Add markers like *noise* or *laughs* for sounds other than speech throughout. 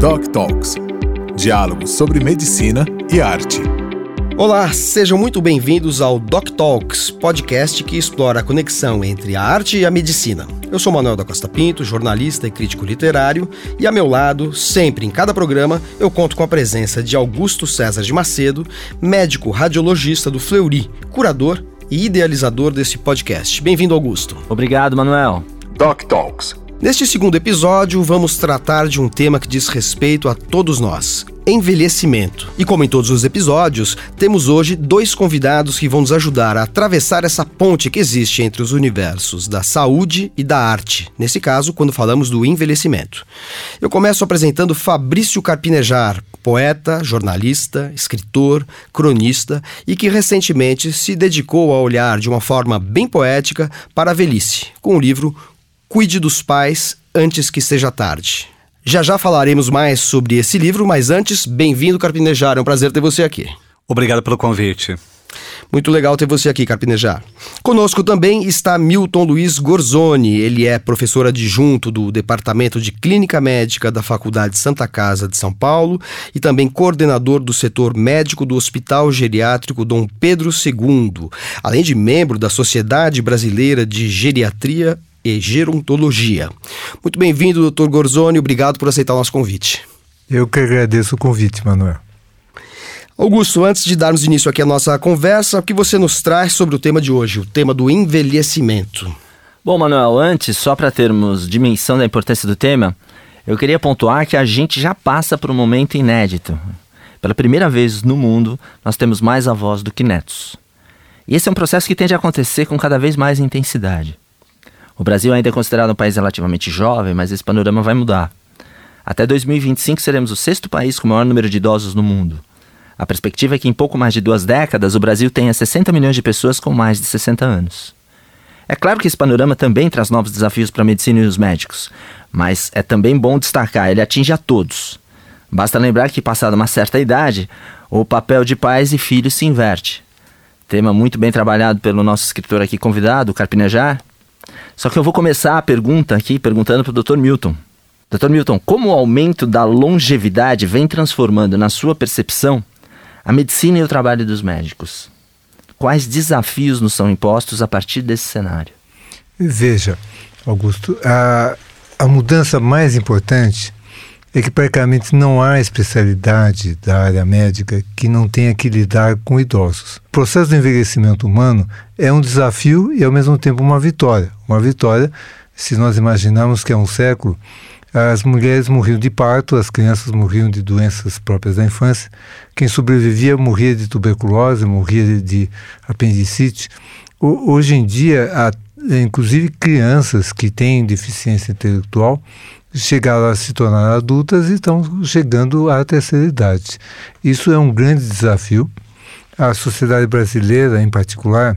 Doc Talks diálogos sobre medicina e arte. Olá, sejam muito bem-vindos ao Doc Talks, podcast que explora a conexão entre a arte e a medicina. Eu sou Manuel da Costa Pinto, jornalista e crítico literário, e a meu lado, sempre em cada programa, eu conto com a presença de Augusto César de Macedo, médico radiologista do Fleury, curador e idealizador desse podcast. Bem-vindo, Augusto. Obrigado, Manuel. Doc Talks. Neste segundo episódio, vamos tratar de um tema que diz respeito a todos nós: envelhecimento. E como em todos os episódios, temos hoje dois convidados que vão nos ajudar a atravessar essa ponte que existe entre os universos da saúde e da arte, nesse caso, quando falamos do envelhecimento. Eu começo apresentando Fabrício Carpinejar, poeta, jornalista, escritor, cronista e que recentemente se dedicou a olhar de uma forma bem poética para a velhice, com o livro Cuide dos Pais Antes que Seja Tarde. Já já falaremos mais sobre esse livro, mas antes, bem-vindo, Carpinejar. É um prazer ter você aqui. Obrigado pelo convite. Muito legal ter você aqui, Carpinejar. Conosco também está Milton Luiz Gorzoni. Ele é professor adjunto do Departamento de Clínica Médica da Faculdade Santa Casa de São Paulo e também coordenador do setor médico do Hospital Geriátrico Dom Pedro II, além de membro da Sociedade Brasileira de Geriatria e Gerontologia. Muito bem-vindo, doutor Gorzoni, obrigado por aceitar o nosso convite. Eu que agradeço o convite, Manuel. Augusto, antes de darmos início aqui à nossa conversa, o que você nos traz sobre o tema de hoje, o tema do envelhecimento? Bom, Manuel, antes, só para termos dimensão da importância do tema, eu queria pontuar que a gente já passa por um momento inédito. Pela primeira vez no mundo, nós temos mais avós do que netos. E esse é um processo que tende a acontecer com cada vez mais intensidade. O Brasil ainda é considerado um país relativamente jovem, mas esse panorama vai mudar. Até 2025 seremos o sexto país com o maior número de idosos no mundo. A perspectiva é que em pouco mais de duas décadas o Brasil tenha 60 milhões de pessoas com mais de 60 anos. É claro que esse panorama também traz novos desafios para a medicina e os médicos, mas é também bom destacar, ele atinge a todos. Basta lembrar que, passada uma certa idade, o papel de pais e filhos se inverte. Tema muito bem trabalhado pelo nosso escritor aqui convidado, Carpinejar, só que eu vou começar a pergunta aqui perguntando para o Dr. Milton. Dr. Milton, como o aumento da longevidade vem transformando na sua percepção a medicina e o trabalho dos médicos? Quais desafios nos são impostos a partir desse cenário? Veja, Augusto, a, a mudança mais importante é que praticamente não há especialidade da área médica que não tenha que lidar com idosos. O processo do envelhecimento humano é um desafio e ao mesmo tempo uma vitória. Uma vitória, se nós imaginarmos que há um século as mulheres morriam de parto, as crianças morriam de doenças próprias da infância, quem sobrevivia morria de tuberculose, morria de apendicite. Hoje em dia, há inclusive crianças que têm deficiência intelectual chegaram a se tornar adultas e estão chegando à terceira idade. Isso é um grande desafio. A sociedade brasileira, em particular,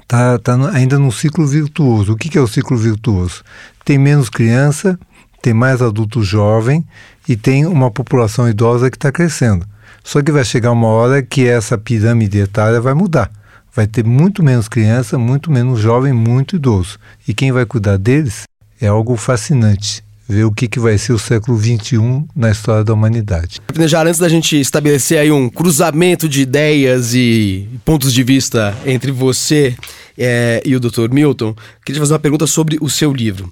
está tá ainda num ciclo virtuoso. O que, que é o ciclo virtuoso? Tem menos criança, tem mais adulto jovem e tem uma população idosa que está crescendo. Só que vai chegar uma hora que essa pirâmide etária vai mudar. Vai ter muito menos criança, muito menos jovem, muito idoso. E quem vai cuidar deles é algo fascinante ver o que, que vai ser o século XXI na história da humanidade. Já antes da gente estabelecer aí um cruzamento de ideias e pontos de vista entre você é, e o Dr. Milton, queria fazer uma pergunta sobre o seu livro.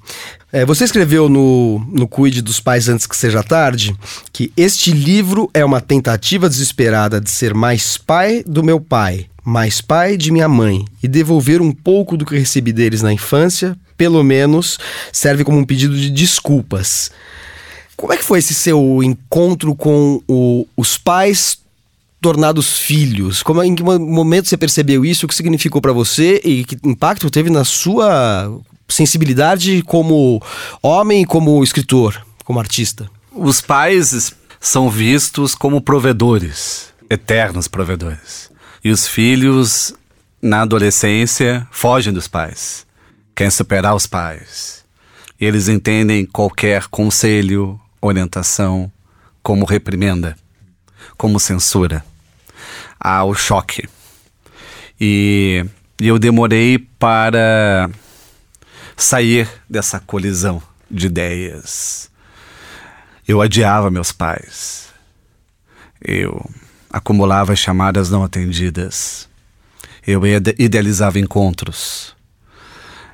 É, você escreveu no, no Cuide dos Pais Antes que Seja Tarde que este livro é uma tentativa desesperada de ser mais pai do meu pai, mais pai de minha mãe e devolver um pouco do que recebi deles na infância pelo menos serve como um pedido de desculpas. Como é que foi esse seu encontro com o, os pais tornados filhos? Como, em que momento você percebeu isso? O que significou para você e que impacto teve na sua sensibilidade como homem como escritor, como artista? Os pais são vistos como provedores, eternos provedores. E os filhos, na adolescência, fogem dos pais querem superar os pais. E eles entendem qualquer conselho, orientação como reprimenda, como censura. Há o choque. E, eu demorei para sair dessa colisão de ideias. Eu adiava meus pais. Eu acumulava chamadas não atendidas. Eu idealizava encontros.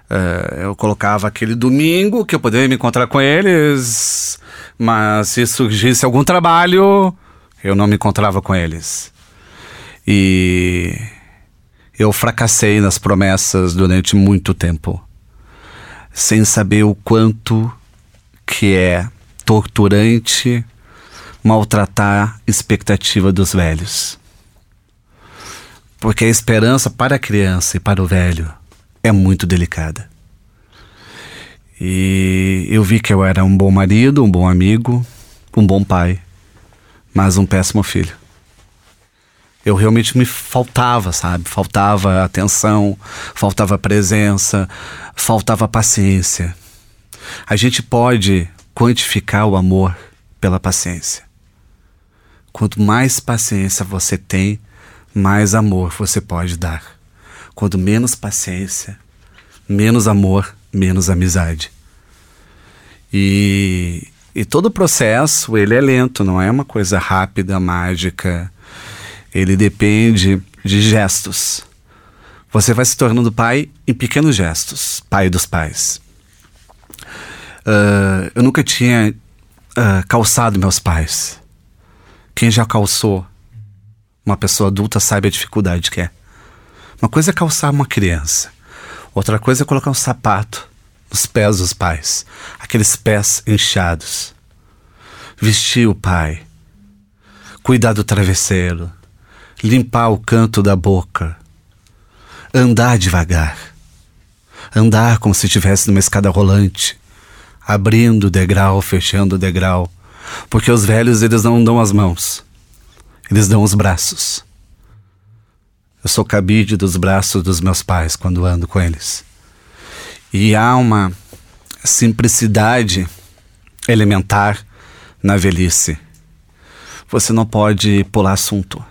Uh, eu colocava aquele domingo que eu poderia me encontrar com eles, mas se surgisse algum trabalho, eu não me encontrava com eles. E eu fracassei nas promessas durante muito tempo, sem saber o quanto que é torturante maltratar a expectativa dos velhos. Porque a esperança para a criança e para o velho é muito delicada. E eu vi que eu era um bom marido, um bom amigo, um bom pai, mas um péssimo filho. Eu realmente me faltava, sabe? Faltava atenção, faltava presença, faltava paciência. A gente pode quantificar o amor pela paciência. Quanto mais paciência você tem, mais amor você pode dar. Quanto menos paciência, menos amor, menos amizade. E, e todo o processo, ele é lento, não é uma coisa rápida, mágica. Ele depende de gestos. Você vai se tornando pai em pequenos gestos, pai dos pais. Uh, eu nunca tinha uh, calçado meus pais. Quem já calçou uma pessoa adulta sabe a dificuldade que é. Uma coisa é calçar uma criança, outra coisa é colocar um sapato nos pés dos pais, aqueles pés inchados. Vestir o pai, cuidar do travesseiro, limpar o canto da boca, andar devagar, andar como se estivesse numa escada rolante, abrindo o degrau, fechando o degrau, porque os velhos eles não dão as mãos, eles dão os braços. Eu sou cabide dos braços dos meus pais quando ando com eles. E há uma simplicidade elementar na velhice. Você não pode pular assunto.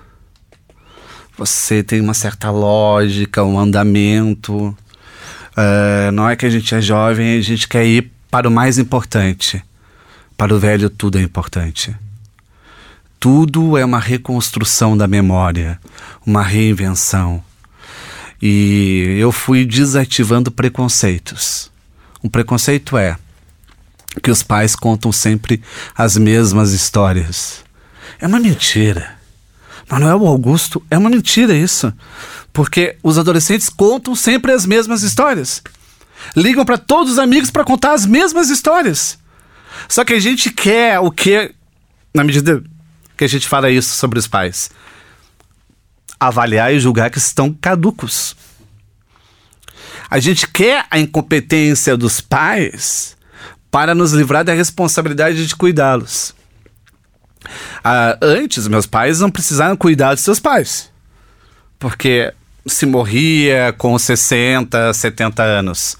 Você tem uma certa lógica, um andamento. Uh, não é que a gente é jovem a gente quer ir para o mais importante. Para o velho, tudo é importante. Tudo é uma reconstrução da memória, uma reinvenção. E eu fui desativando preconceitos. Um preconceito é que os pais contam sempre as mesmas histórias. É uma mentira. Manuel Augusto, é uma mentira isso. Porque os adolescentes contam sempre as mesmas histórias. Ligam para todos os amigos para contar as mesmas histórias. Só que a gente quer o que, na medida que a gente fala isso sobre os pais? Avaliar e julgar que estão caducos. A gente quer a incompetência dos pais para nos livrar da responsabilidade de cuidá-los. Ah, antes, meus pais não precisaram cuidar de seus pais. Porque se morria com 60, 70 anos.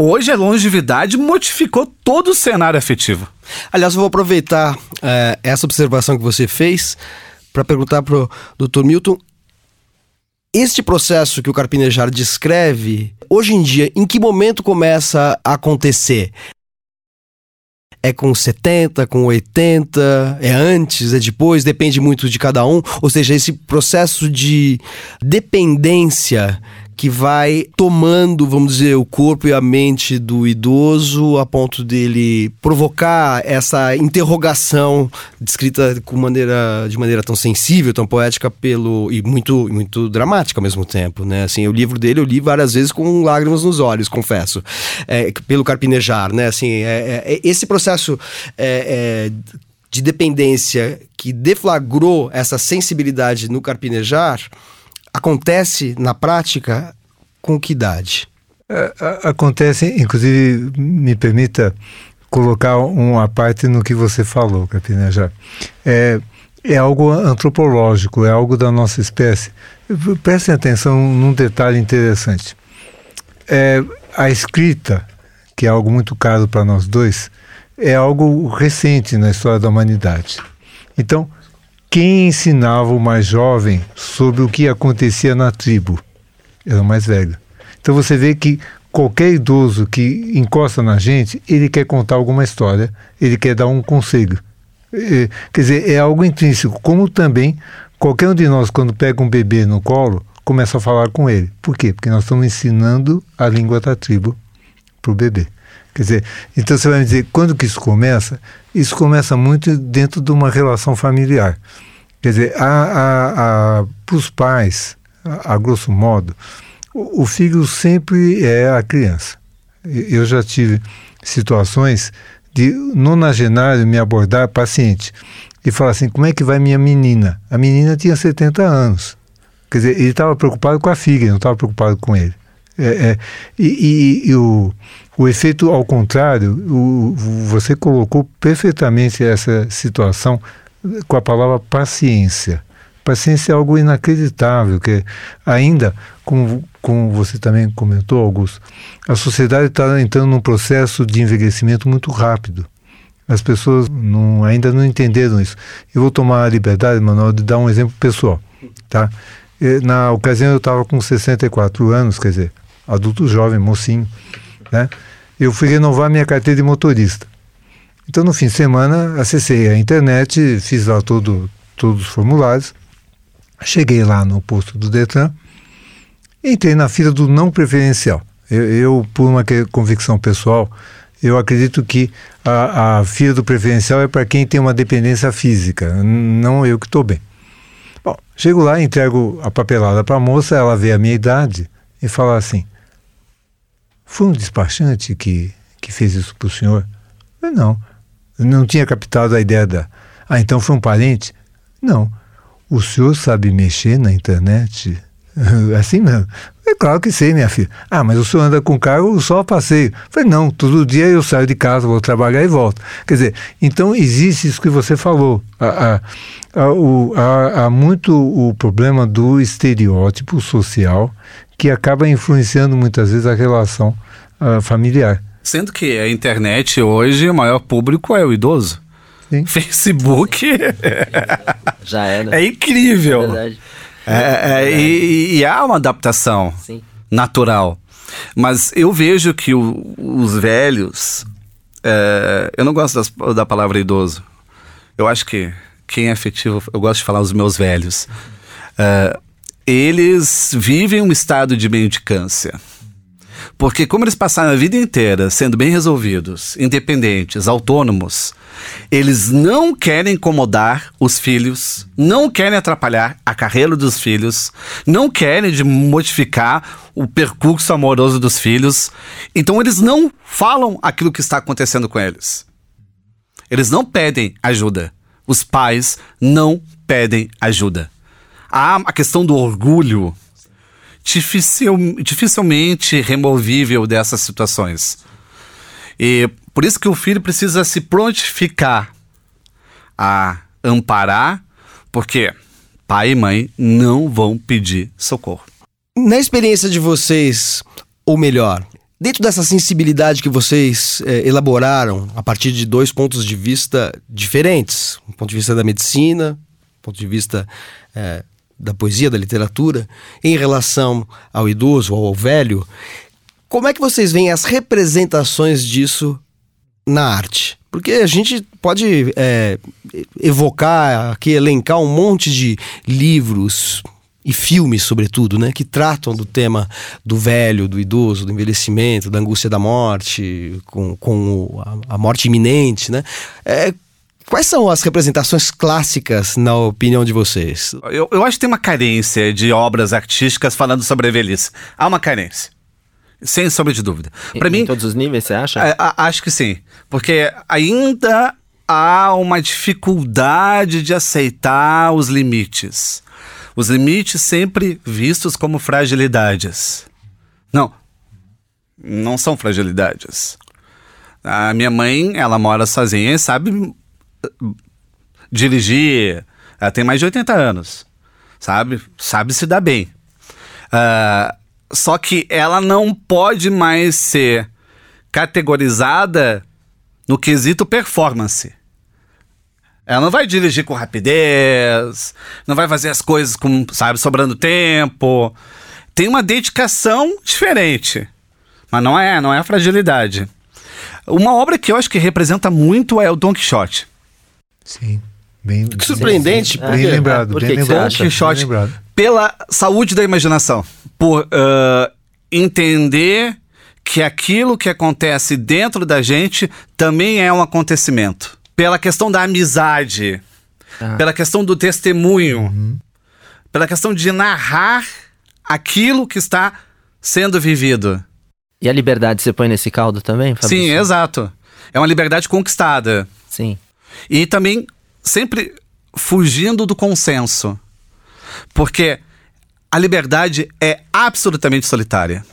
Hoje a longevidade modificou todo o cenário afetivo. Aliás, eu vou aproveitar é, essa observação que você fez para perguntar para o Dr. Milton. Este processo que o Carpinejar descreve, hoje em dia, em que momento começa a acontecer? É com 70, com 80, é antes, é depois, depende muito de cada um. Ou seja, esse processo de dependência que vai tomando, vamos dizer, o corpo e a mente do idoso a ponto dele provocar essa interrogação descrita com maneira, de maneira tão sensível, tão poética pelo e muito muito dramática ao mesmo tempo, né? Assim, o livro dele eu li várias vezes com lágrimas nos olhos, confesso, é, pelo Carpinejar, né? Assim, é, é, é esse processo é, é, de dependência que deflagrou essa sensibilidade no Carpinejar acontece na prática com que idade? É, acontece, inclusive, me permita colocar uma parte no que você falou, Capina, já. É, é algo antropológico, é algo da nossa espécie. Prestem atenção num detalhe interessante. É, a escrita, que é algo muito caro para nós dois, é algo recente na história da humanidade. Então, quem ensinava o mais jovem sobre o que acontecia na tribo? Era o mais velho. Então você vê que qualquer idoso que encosta na gente, ele quer contar alguma história, ele quer dar um conselho, É, quer dizer, é algo intrínseco, como também qualquer um de nós, quando pega um bebê no colo, começa a falar com ele. Por quê? Porque nós estamos ensinando a língua da tribo para o bebê. Quer dizer, então você vai me dizer, quando que isso começa? Isso começa muito dentro de uma relação familiar. Quer dizer, para os pais, a, a, grosso modo, o, o filho sempre é a criança. Eu já tive situações de nonagenário me abordar paciente e falar assim: como é que vai minha menina? A menina tinha 70 anos. Quer dizer, ele estava preocupado com a filha, não estava preocupado com ele. É, é, e, e, e o, o efeito ao contrário, o, você colocou perfeitamente essa situação com a palavra paciência. Paciência é algo inacreditável, que ainda, como, como você também comentou, Augusto, a sociedade está entrando num processo de envelhecimento muito rápido. As pessoas não, ainda não entenderam isso. Eu vou tomar a liberdade, Manuel, de dar um exemplo pessoal. Tá? Na ocasião eu estava com 64 anos, quer dizer, adulto jovem, mocinho, né? Eu fui renovar minha carteira de motorista. Então, no fim de semana, acessei a internet, fiz lá todo, todos os formulários, cheguei lá no posto do Detran, entrei na fila do não preferencial. Eu, eu por uma convicção pessoal, eu acredito que a, a fila do preferencial é para quem tem uma dependência física, não eu que estou bem. Bom, chego lá, entrego a papelada para a moça, ela vê a minha idade e fala assim: Foi um despachante que, que fez isso para o senhor? Eu, não não tinha captado a ideia da. Ah, então foi um parente? Não. O senhor sabe mexer na internet? *laughs* Assim mesmo. É claro que sei, minha filha. Ah, mas o senhor anda com carro só a passeio. Falei, não, todo dia eu saio de casa, vou trabalhar e volto. Quer dizer, então existe isso que você falou. Há, há, há, há muito o problema do estereótipo social que acaba influenciando muitas vezes a relação uh, familiar. Sendo que a internet hoje, o maior público é o idoso. Sim. Facebook. *laughs* Já era. É incrível. É verdade. É, é, é e, e, há uma adaptação Sim. natural. Mas eu vejo que o, os velhos. É, eu não gosto das, da palavra idoso. Eu acho que quem é afetivo, eu gosto de falar os meus velhos. Eles vivem um estado de mendicância. Porque como eles passaram a vida inteira sendo bem resolvidos, independentes, autônomos, eles não querem incomodar os filhos, não querem atrapalhar a carreira dos filhos, não querem de modificar o percurso amoroso dos filhos. Então eles não falam aquilo que está acontecendo com eles. Eles não pedem ajuda. Os pais não pedem ajuda. Há a questão do orgulho dificil, dificilmente removível dessas situações. E por isso que o filho precisa se prontificar a amparar, porque pai e mãe não vão pedir socorro. Na experiência de vocês, ou melhor, dentro dessa sensibilidade que vocês é, elaboraram a partir de dois pontos de vista diferentes, um ponto de vista da medicina, um ponto de vista é, da poesia, da literatura, em relação ao idoso ao velho, como é que vocês veem as representações disso na arte? Porque a gente pode é, evocar aqui, elencar um monte de livros e filmes, sobretudo, né, que tratam do tema do velho, do idoso, do envelhecimento, da angústia da morte, com, com a, a morte iminente, né? É, Quais são as representações clássicas, na opinião de vocês? Eu, eu acho que tem uma carência de obras artísticas falando sobre a velhice. Há uma carência. Sem sombra de dúvida. Para mim. Em todos os níveis, você acha? É, acho que sim. Porque ainda há uma dificuldade de aceitar os limites. Os limites sempre vistos como fragilidades. Não. Não são fragilidades. A minha mãe, ela mora sozinha e sabe dirigir. Ela tem mais de 80 anos, sabe? Sabe se dar bem. Uh, só que ela não pode mais ser categorizada no quesito performance. Ela não vai dirigir com rapidez, não vai fazer as coisas com, sabe, sobrando tempo. Tem uma dedicação diferente. Mas não é, não é a fragilidade. Uma obra que eu acho que representa muito é o Don Quixote. Sim. Bem, Que surpreendente, sim. por Bem lembrado, Por que bem que você lembrado. acha? bem Quixote. lembrado. Pela saúde da imaginação. Por ah, entender que aquilo que acontece dentro da gente também é um acontecimento. Pela questão da amizade. Ah. Pela questão do testemunho. Pela questão de narrar aquilo que está sendo vivido. E a liberdade você põe nesse caldo também, Fabrício? Sim, exato. É uma liberdade conquistada. Sim. E também sempre fugindo do consenso. Porque a liberdade é absolutamente solitária.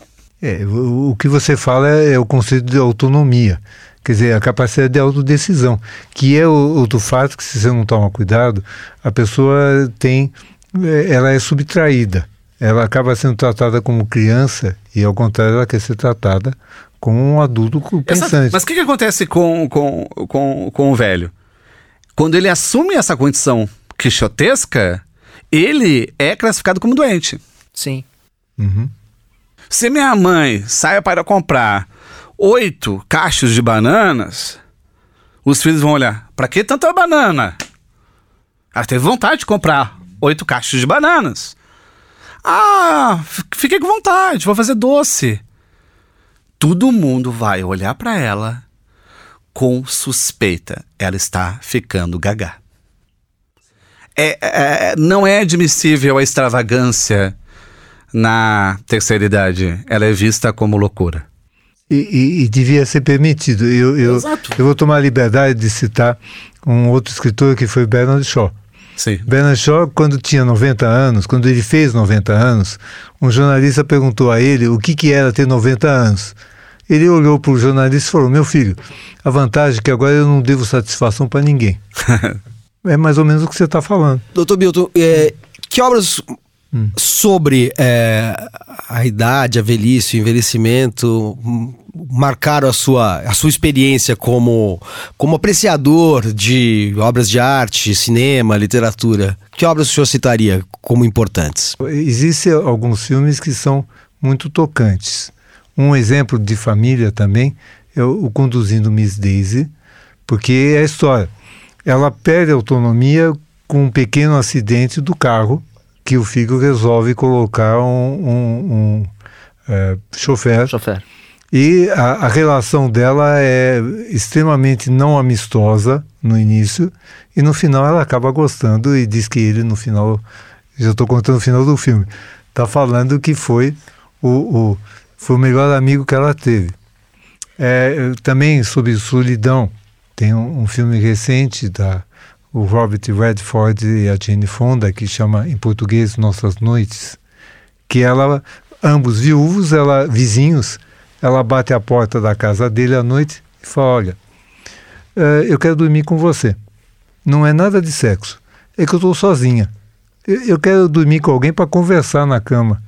É, o, o que você fala é, é o conceito de autonomia. Quer dizer, a capacidade de autodecisão, que é outro fato que, se você não toma cuidado, a pessoa tem. é, Ela é subtraída. Ela acaba sendo tratada como criança e, ao contrário, ela quer ser tratada como um adulto Essa- pensante. mas o que, que acontece com, com, com, com o velho? Quando ele assume essa condição quixotesca, ele é classificado como doente. Sim. Uhum. Se minha mãe sai para comprar oito cachos de bananas, os filhos vão olhar: pra que tanta banana? Ela teve vontade de comprar oito cachos de bananas. Ah, fiquei com vontade, vou fazer doce. Todo mundo vai olhar para ela com suspeita. Ela está ficando gaga. É, é- não é admissível a extravagância na terceira idade. Ela é vista como loucura. E, e- e devia ser permitido. Eu, eu, Exato. eu vou tomar a liberdade de citar um outro escritor que foi Bernard Shaw. Sim. Bernard Shaw, quando tinha 90 anos, quando ele fez 90 anos, um jornalista perguntou a ele o que, que era ter 90 anos. Ele olhou para o jornalista e falou: Meu filho, a vantagem é que agora eu não devo satisfação para ninguém. *laughs* é mais ou menos o que você está falando. Doutor Milton, é, que obras sobre é, a idade, a velhice, o envelhecimento hum, marcaram a sua, a sua experiência como, como apreciador de obras de arte, cinema, literatura? Que obras o senhor citaria como importantes? Existem alguns filmes que são muito tocantes. Um exemplo de família também é o Conduzindo Miss Daisy, porque é a história. Ela perde a autonomia com um pequeno acidente do carro que o filho resolve colocar um, um- um, eh, chofer Chofer. e a, a relação dela é extremamente não amistosa no início e no final ela acaba gostando e diz que ele no final, já estou contando o final do filme, está falando que foi o, o- foi o melhor amigo que ela teve. É, também sobre solidão, tem um, um filme recente da o Robert Redford e a Jane Fonda que chama em português Nossas Noites, que ela ambos viúvos, ela vizinhos, ela bate a porta da casa dele à noite e fala: Olha, eh, eu quero dormir com você. Não é nada de sexo. É que eu estou sozinha. Eu, eu quero dormir com alguém para conversar na cama.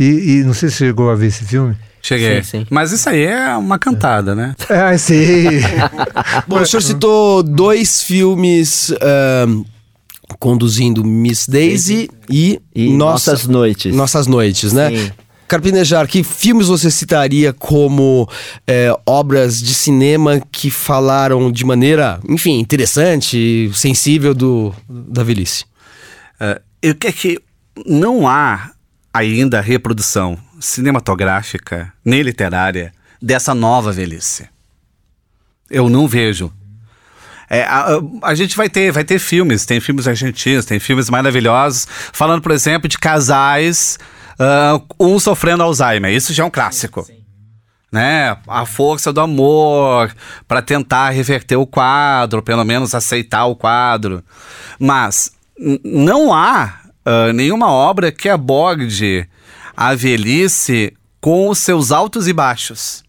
E, e não sei se você chegou a ver esse filme. Cheguei. Sim, sim. Mas isso aí é uma cantada, né? Ah, sei. *laughs* Bom, o senhor citou dois filmes conduzindo Miss Daisy e, E Nossa- Nossas Noites. Nossas Noites, né? Sim. Carpinejar, que filmes você citaria como é, obras de cinema que falaram de maneira, enfim, interessante, sensível do, da velhice? É, eu que é que não há ainda reprodução cinematográfica nem literária dessa nova velhice. Eu não vejo. É, a, a- a gente vai ter, vai ter filmes, tem filmes argentinos, tem filmes maravilhosos, falando, por exemplo, de casais, ah, um sofrendo Alzheimer. Isso já é um clássico. Né? A força do amor para tentar reverter o quadro, pelo menos aceitar o quadro. Mas não há ah, nenhuma obra que aborde a velhice com os seus altos e baixos.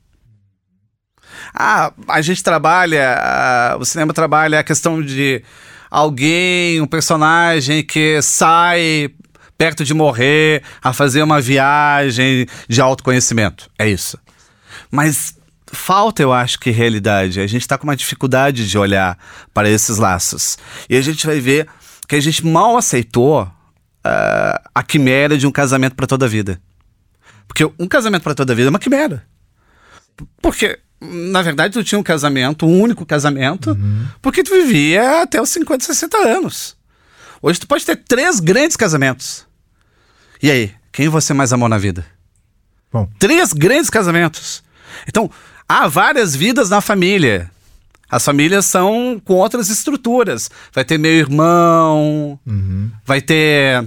Ah, a gente trabalha, ah, o cinema trabalha a questão de alguém, um personagem que sai perto de morrer a fazer uma viagem de autoconhecimento. É isso. Mas falta, eu acho que realidade. A gente está com uma dificuldade de olhar para esses laços. E a gente vai ver que a gente mal aceitou ah, a quimera de um casamento para toda a vida. Porque um casamento para toda a vida é uma quimera. Porque na verdade, tu tinha um casamento, um único casamento, porque tu vivia até os 50, 60 anos. Hoje tu pode ter três grandes casamentos. E aí, quem você mais amou na vida? Bom. Três grandes casamentos. Então, há várias vidas na família. As famílias são com outras estruturas. Vai ter meu irmão, vai ter.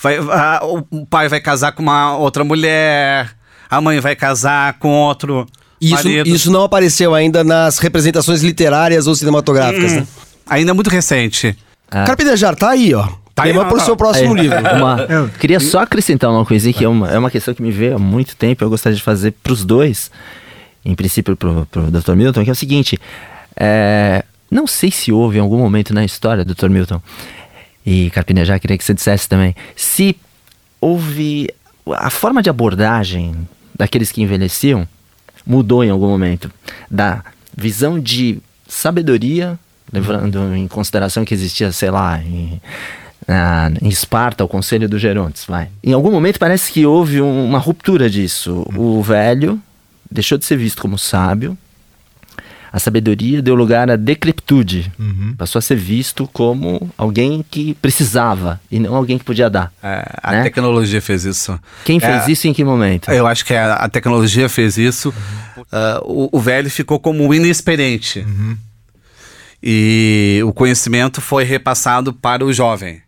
Vai, a- o pai vai casar com uma outra mulher, a mãe vai casar com outro. Isso, marido. isso não apareceu ainda nas representações literárias ou cinematográficas, né? Ainda é muito recente. Carpinejar, tá aí, ó. Tá aí, Tema pro ó. seu próximo É, livro. uma- Eu- queria só acrescentar uma coisinha que é uma, é uma questão que me veio há muito tempo. Eu gostaria de fazer para os dois, em princípio para o Dr. Milton, que é o seguinte: é, não sei se houve em algum momento na história, Dr. Milton, e Carpinejar, queria que você dissesse também, se houve a forma de abordagem daqueles que envelheciam mudou em algum momento da visão de sabedoria, levando em consideração que existia, sei lá, em, na- em Esparta, o Conselho dos Gerontes, vai. Em algum momento parece que houve um- uma ruptura disso. O velho deixou de ser visto como sábio, a sabedoria deu lugar à decrepitude. Passou a ser visto como alguém que precisava e não alguém que podia dar. É, a Né? tecnologia fez isso. Quem fez É, isso e em que momento? Eu acho que a, a tecnologia fez isso. Ah, o, o velho ficou como inexperiente. E o conhecimento foi repassado para o jovem.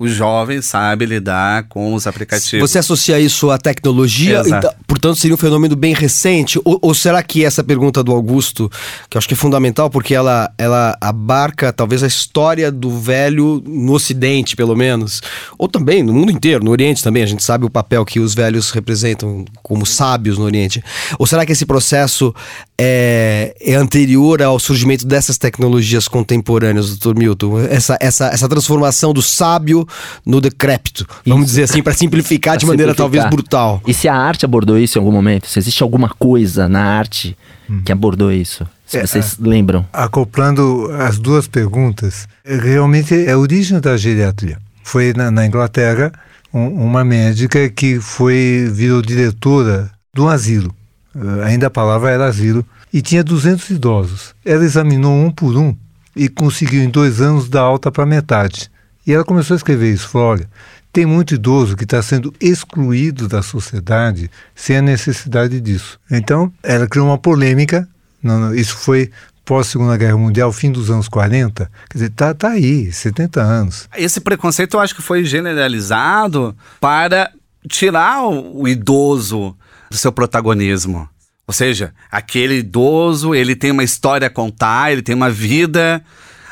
O jovem sabe lidar com os aplicativos. Você associa isso à tecnologia, então, portanto seria um fenômeno bem recente? Ou, ou será que essa pergunta do Augusto, que eu acho que é fundamental porque ela, ela abarca talvez a história do velho no Ocidente, pelo menos, ou também no mundo inteiro, no Oriente também, a gente sabe o papel que os velhos representam como sábios no Oriente. Ou será que esse processo é, é anterior ao surgimento dessas tecnologias contemporâneas, Dr. Milton? Essa, essa, essa transformação do sábio no decrépito, vamos dizer assim, para simplificar *laughs* de Pra maneira simplificar. talvez brutal. E se a arte abordou isso em algum momento? Se existe alguma coisa na arte que abordou isso? Se É, vocês lembram. Acoplando as duas perguntas, realmente é a origem da geriatria. Foi na, na Inglaterra um- uma médica que foi virou diretora de um asilo. Eh, ainda a palavra era asilo. E tinha 200 idosos. Ela examinou um por um e conseguiu em dois anos dar alta para metade. E ela começou a escrever isso. Falou, olha, tem muito idoso que está sendo excluído da sociedade sem a necessidade disso. Então, ela criou uma polêmica. Não, isso foi pós-Segunda Guerra Mundial, fim dos anos 40. Quer dizer, tá, tá aí, 70 anos. Esse preconceito eu acho que foi generalizado para tirar o, o idoso do seu protagonismo. Ou seja, aquele idoso, ele tem uma história a contar, ele tem uma vida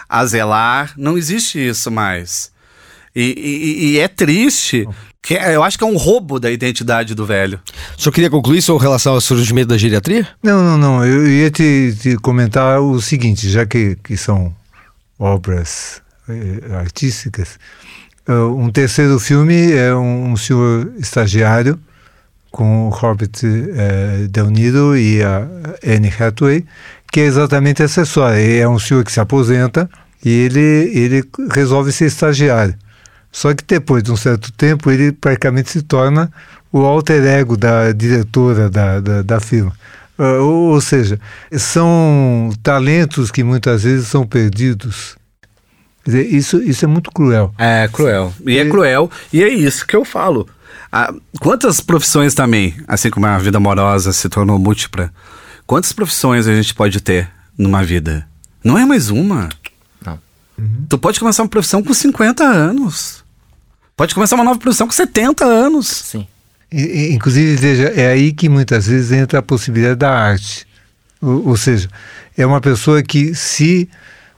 a zelar. Não existe isso mais. E, e- e é triste. Que é- eu acho que é um roubo da identidade do velho. O senhor queria concluir sobre relação ao surgimento da geriatria? Não, não, não. Eu ia te, te comentar o seguinte, já que, que são obras eh, artísticas. eh, um terceiro filme é um, um senhor estagiário com o Robert eh, Del Niro e a Anne Hathaway, que é exatamente essa história. Ele é um senhor que se aposenta e ele, ele resolve ser estagiário. Só que depois de um certo tempo ele praticamente se torna o alter ego da diretora da, da, da firma. Ah, ou, ou seja, são talentos que muitas vezes são perdidos. Isso, isso é muito cruel. É cruel. E é cruel. E é isso que eu falo. Ah, quantas profissões também, assim como a vida amorosa se tornou múltipla, quantas profissões a gente pode ter numa vida? Não é mais uma. Não. Tu pode começar uma profissão com 50 anos. Pode começar uma nova profissão com 70 anos. Sim. E, Inclusive, veja, é aí que muitas vezes entra a possibilidade da arte. Ou, ou seja, é uma pessoa que, se,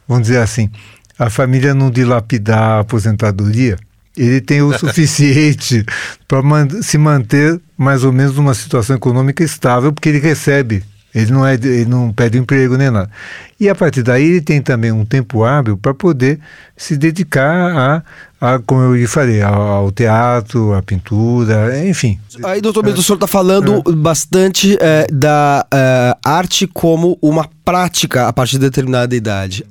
vamos dizer assim, a família não dilapidar a aposentadoria, ele tem o *laughs* suficiente para se manter mais ou menos numa situação econômica estável, porque ele recebe. Ele não, é, ele não pede emprego nem nada. E a partir daí ele tem também um tempo hábil para poder se dedicar a, a como eu lhe falei, ao, ao teatro, à pintura, enfim. Aí, doutor Milton, o senhor está falando bastante eh, da eh, arte como uma prática a partir de determinada idade.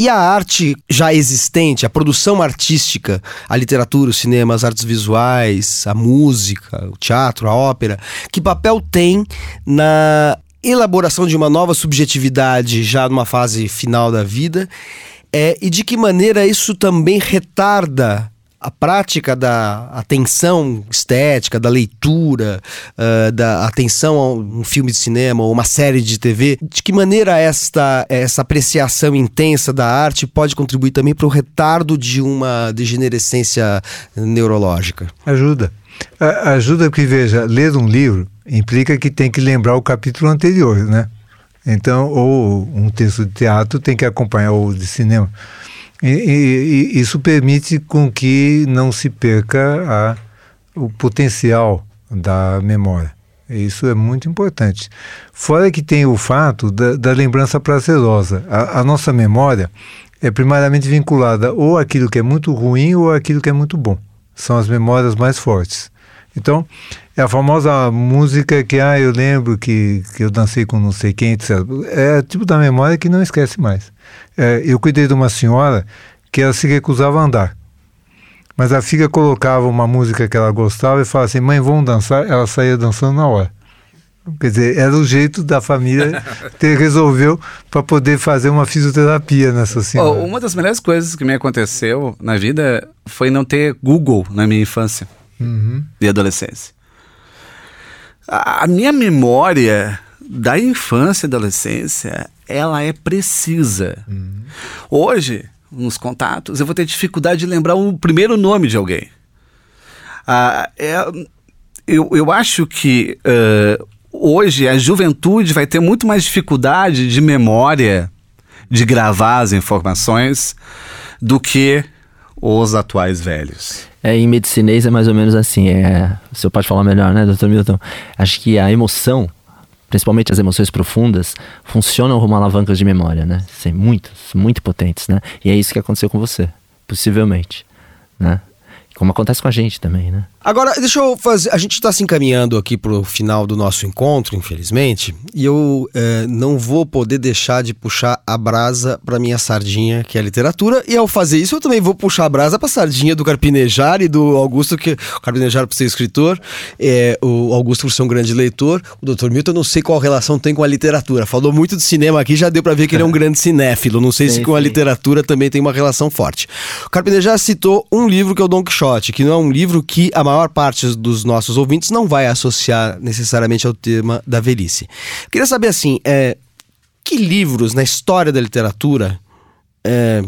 E a arte já existente, a produção artística, a literatura, o cinema, as artes visuais, a música, o teatro, a ópera, que papel tem na elaboração de uma nova subjetividade já numa fase final da vida, é, e de que maneira isso também retarda a prática da atenção estética, da leitura, uh, da atenção a um filme de cinema ou uma série de TV, de que maneira esta essa apreciação intensa da arte pode contribuir também para o retardo de uma degenerescência neurológica? Ajuda. A, ajuda porque, veja, ler um livro implica que tem que lembrar o capítulo anterior, né? Então, ou um texto de teatro tem que acompanhar o de cinema. E, e, e, isso permite com que não se perca a, o potencial da memória. Isso é muito importante. Fora que tem o fato da, da lembrança prazerosa. A, a, nossa memória é primariamente vinculada ou àquilo que é muito ruim ou àquilo que é muito bom. São as memórias mais fortes. Então, é a famosa música que, ah, eu lembro que, que eu dancei com não sei quem, etc. É tipo da memória que não esquece mais. É, eu cuidei de uma senhora que ela se recusava a andar. Mas a filha colocava uma música que ela gostava e falava assim: mãe, vamos dançar? Ela saía dançando na hora. Quer dizer, era o jeito da família *laughs* ter resolveu para poder fazer uma fisioterapia nessa senhora. Oh, uma das melhores coisas que me aconteceu na vida foi não ter Google na minha infância uhum. e adolescência. A, a minha memória da infância e adolescência, ela é precisa. Uhum. Hoje, nos contatos, eu vou ter dificuldade de lembrar o primeiro nome de alguém. Ah, é, eu, eu acho que uh, hoje a juventude vai ter muito mais dificuldade de memória, de gravar as informações, do que os atuais velhos. É, em medicinês é mais ou menos assim. É, o senhor pode falar melhor, né, doutor Milton? Acho que a emoção, principalmente as emoções profundas, funcionam como alavancas de memória, né? Sim, muitas, muito potentes, né? E é isso que aconteceu com você, possivelmente, né? Como acontece com a gente também, né? Agora, deixa eu fazer. A gente está se encaminhando aqui para o final do nosso encontro, infelizmente, e eu é, não vou poder deixar de puxar a brasa para minha sardinha, que é a literatura, e ao fazer isso eu também vou puxar a brasa para a sardinha do Carpinejar e do Augusto, que o Carpinejar por ser escritor, é, o Augusto por ser um grande leitor, o Dr. Milton, eu não sei qual relação tem com a literatura. Falou muito de cinema aqui, já deu para ver que ele é um *laughs* grande cinéfilo. Não sei sim, se com sim. a literatura também tem uma relação forte. O Carpinejar citou um livro que é o Don Quixote, que não é um livro que a maior parte dos nossos ouvintes não vai associar necessariamente ao tema da velhice. Queria saber assim, é, que livros na história da literatura, é,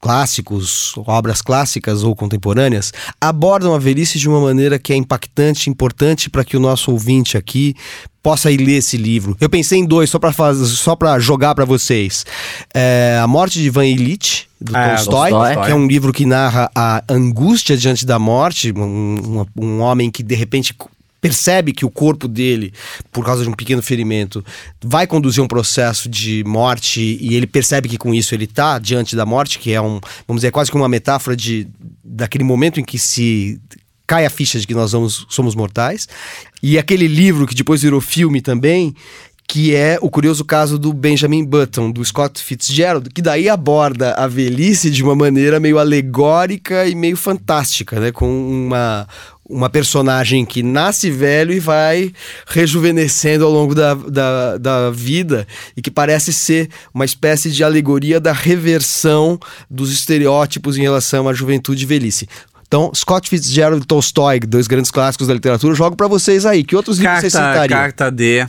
clássicos, obras clássicas ou contemporâneas, abordam a velhice de uma maneira que é impactante, importante para que o nosso ouvinte aqui possa ir ler esse livro. Eu pensei em dois só para jogar para vocês. É, a Morte de Ivan Illich do é, Tolstói, Tolstói, que é um livro que narra a angústia diante da morte, um, um, um homem que de repente percebe que o corpo dele, por causa de um pequeno ferimento, vai conduzir um processo de morte e ele percebe que com isso ele está diante da morte, que é um, vamos dizer, quase que uma metáfora de daquele momento em que se cai a ficha de que nós somos mortais. E aquele livro que depois virou filme também, que é o curioso caso do Benjamin Button, do Scott Fitzgerald, que daí aborda a velhice de uma maneira meio alegórica e meio fantástica, né? Com uma, uma personagem que nasce velho e vai rejuvenescendo ao longo da, da, da, vida e que parece ser uma espécie de alegoria da reversão dos estereótipos em relação à juventude e velhice. Então, Scott Fitzgerald e Tolstói, dois grandes clássicos da literatura, jogo para vocês aí. Que outros carta, livros vocês citariam? Carta D,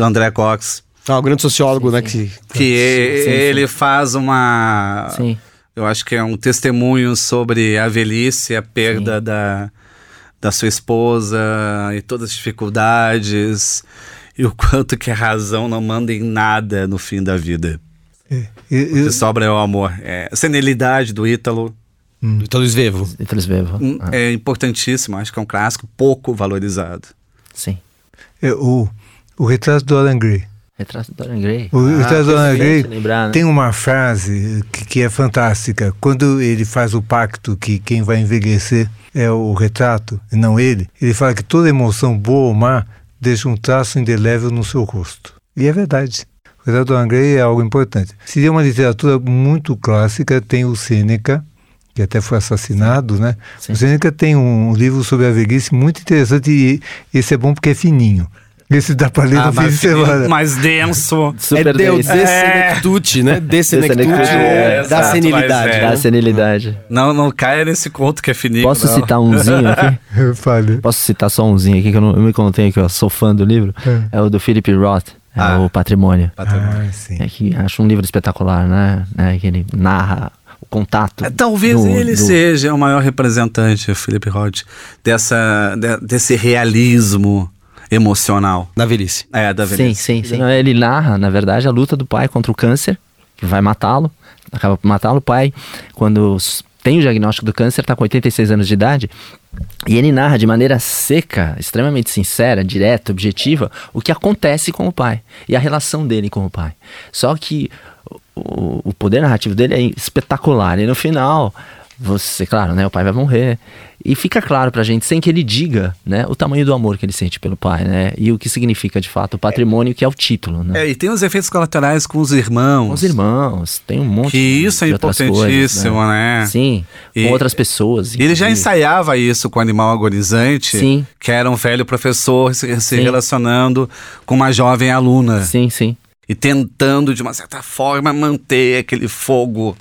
do André Cox. Ah, o grande sociólogo, sim, né? Sim. Que, que sim, ele faz uma... Sim. Eu acho que é um testemunho sobre a velhice, a perda da, da sua esposa e todas as dificuldades e o quanto que a razão não manda em nada no fim da vida. É, o que sobra é o amor. É, a senilidade do Ítalo. Hum. Ítalo Svevo. Ítalo Svevo. Hum, ah. É importantíssimo, acho que é um clássico pouco valorizado. Sim. É, o, o retrato do Alan Gray. Retrato do Dorian Gray. O ah, Retrato do Dorian Gray lembrar, né? tem uma frase que, que, é fantástica. Quando ele faz o pacto que quem vai envelhecer é o retrato e não ele, ele fala que toda emoção boa ou má deixa um traço indelével no seu rosto. E é verdade. O Retrato do Dorian Gray é algo importante. Seria uma literatura muito clássica, tem o Sêneca, que até foi assassinado, né? Sim. O Sêneca tem um livro sobre a velhice muito interessante e esse é bom porque é fininho. Esse dá pra ler Ah, no fim de mais, semana. mais denso. Super é deu denso. desenectute, né? *laughs* Desenectute é, é, da exato, senilidade. é. Da senilidade. Não, não caia nesse conto que é fininho. Posso não. citar umzinho aqui? *laughs* Fale. Posso citar só umzinho aqui, que eu, não, eu me contei aqui, eu sou fã do livro. É. É o do Philip Roth, é Ah. o Patrimônio. Ah, sim. É que acho um livro espetacular, né? É, que ele narra o contato. É, Talvez do- ele do- seja o maior representante, o Felipe Rod, dessa, de- desse realismo emocional. Na velhice. É, da Sim, velhice. sim, sim. Ele narra, na verdade, a luta do pai contra o câncer, que vai matá-lo, acaba por matá-lo. O pai, quando tem o diagnóstico do câncer, está com 86 anos de idade, e ele narra de maneira seca, extremamente sincera, direta, objetiva, o que acontece com o pai e a relação dele com o pai. Só que o, o poder narrativo dele é espetacular. E no final, você, claro, né, o pai vai morrer. E fica claro pra gente, sem que ele diga, né, o tamanho do amor que ele sente pelo pai, né? E o que significa, de fato, o patrimônio, que é o título, né? É, e tem os efeitos colaterais com os irmãos. Com os irmãos, tem um monte Que isso é de importantíssimo, coisas, né? Sim, E- com outras pessoas. E ele já ensaiava isso com o animal agonizante, Sim. que era um velho professor se, se relacionando com uma jovem aluna Sim, sim. e tentando, de uma certa forma, manter aquele fogo,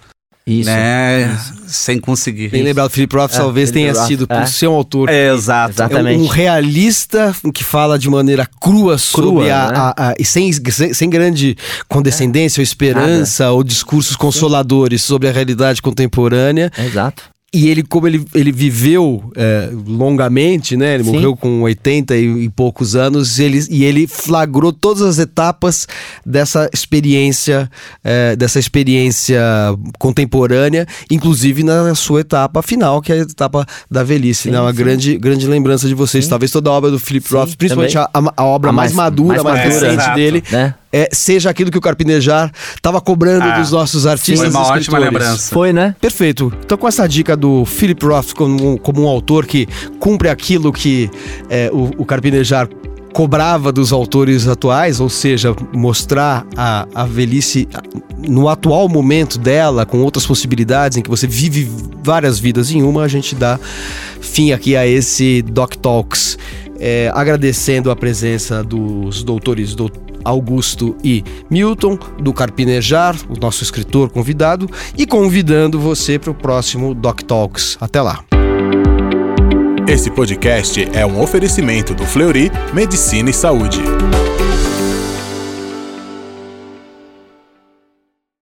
Isso. né? Sem conseguir. Bem lembrado, Philip Roth talvez Philip tenha Roth, sido, por é. ser um autor É, exato. Exato. É um Exatamente. realista que fala de maneira crua sobre Crua, a, né? a- a- e sem, sem, sem grande condescendência ou esperança ou discursos consoladores sobre a realidade contemporânea. É, Exato. E ele, como ele, ele viveu é, longamente, né? Ele Sim. morreu com 80 e, e poucos anos, ele, e ele flagrou todas as etapas dessa experiência, é, dessa experiência contemporânea, inclusive na sua etapa final, que é a etapa da velhice. Sim, né? Uma sim. grande, grande lembrança de vocês. Talvez toda a obra do Philip Sim, Roth, principalmente a, a- obra A mais, mais- madura, mais mais, recente dele, Né? É, seja aquilo que o Carpinejar estava cobrando Ah, dos nossos artistas Foi uma ótima lembrança. Foi, né? Perfeito. Então, com essa dica do Philip Roth como, um- como um autor que cumpre aquilo que é, o, o Carpinejar cobrava dos autores atuais, ou seja, mostrar a, a velhice no atual momento dela, com outras possibilidades, em que você vive várias vidas em uma, a gente dá fim aqui a esse Doc Talks. É, agradecendo a presença dos doutores do Augusto e Milton, do Carpinejar, o nosso escritor convidado, e convidando você para o próximo Doc Talks. Até lá. Esse podcast é um oferecimento do Fleury Medicina e Saúde.